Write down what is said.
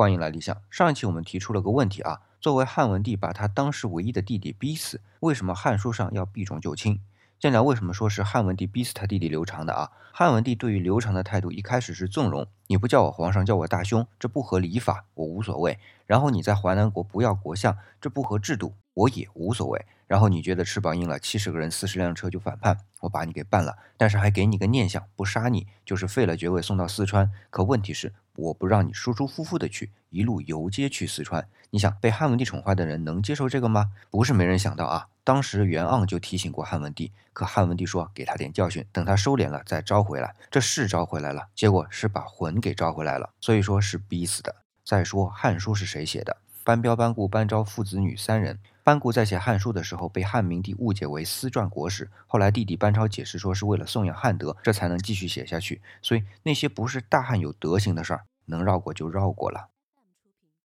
欢迎来理想。上一期我们提出了个问题啊，作为汉文帝把他当时唯一的弟弟逼死，为什么汉书上要避重就轻？先聊为什么说是汉文帝逼死他弟弟刘长的啊？汉文帝对于刘长的态度一开始是纵容，你不叫我皇上，叫我大兄，这不合礼法，我无所谓。然后你在淮南国不要国相，这不合制度，我也无所谓。然后你觉得翅膀硬了，七十个人四十辆车就反叛，我把你给办了，但是还给你个念想，不杀你就是废了爵位送到四川。可问题是，我不让你舒舒服服的去，一路游街去四川。你想被汉文帝宠坏的人能接受这个吗？不是没人想到啊，当时袁盎就提醒过汉文帝，可汉文帝说给他点教训，等他收敛了再招回来。这是招回来了，结果是把魂给招回来了，所以说是逼死的。再说《汉书》是谁写的？班彪、班固、班昭父子女三人。班固在写《汉书》的时候被汉明帝误解为私传国史，后来弟弟班超解释说是为了颂扬汉德，这才能继续写下去。所以那些不是大汉有德行的事儿，能绕过就绕过了。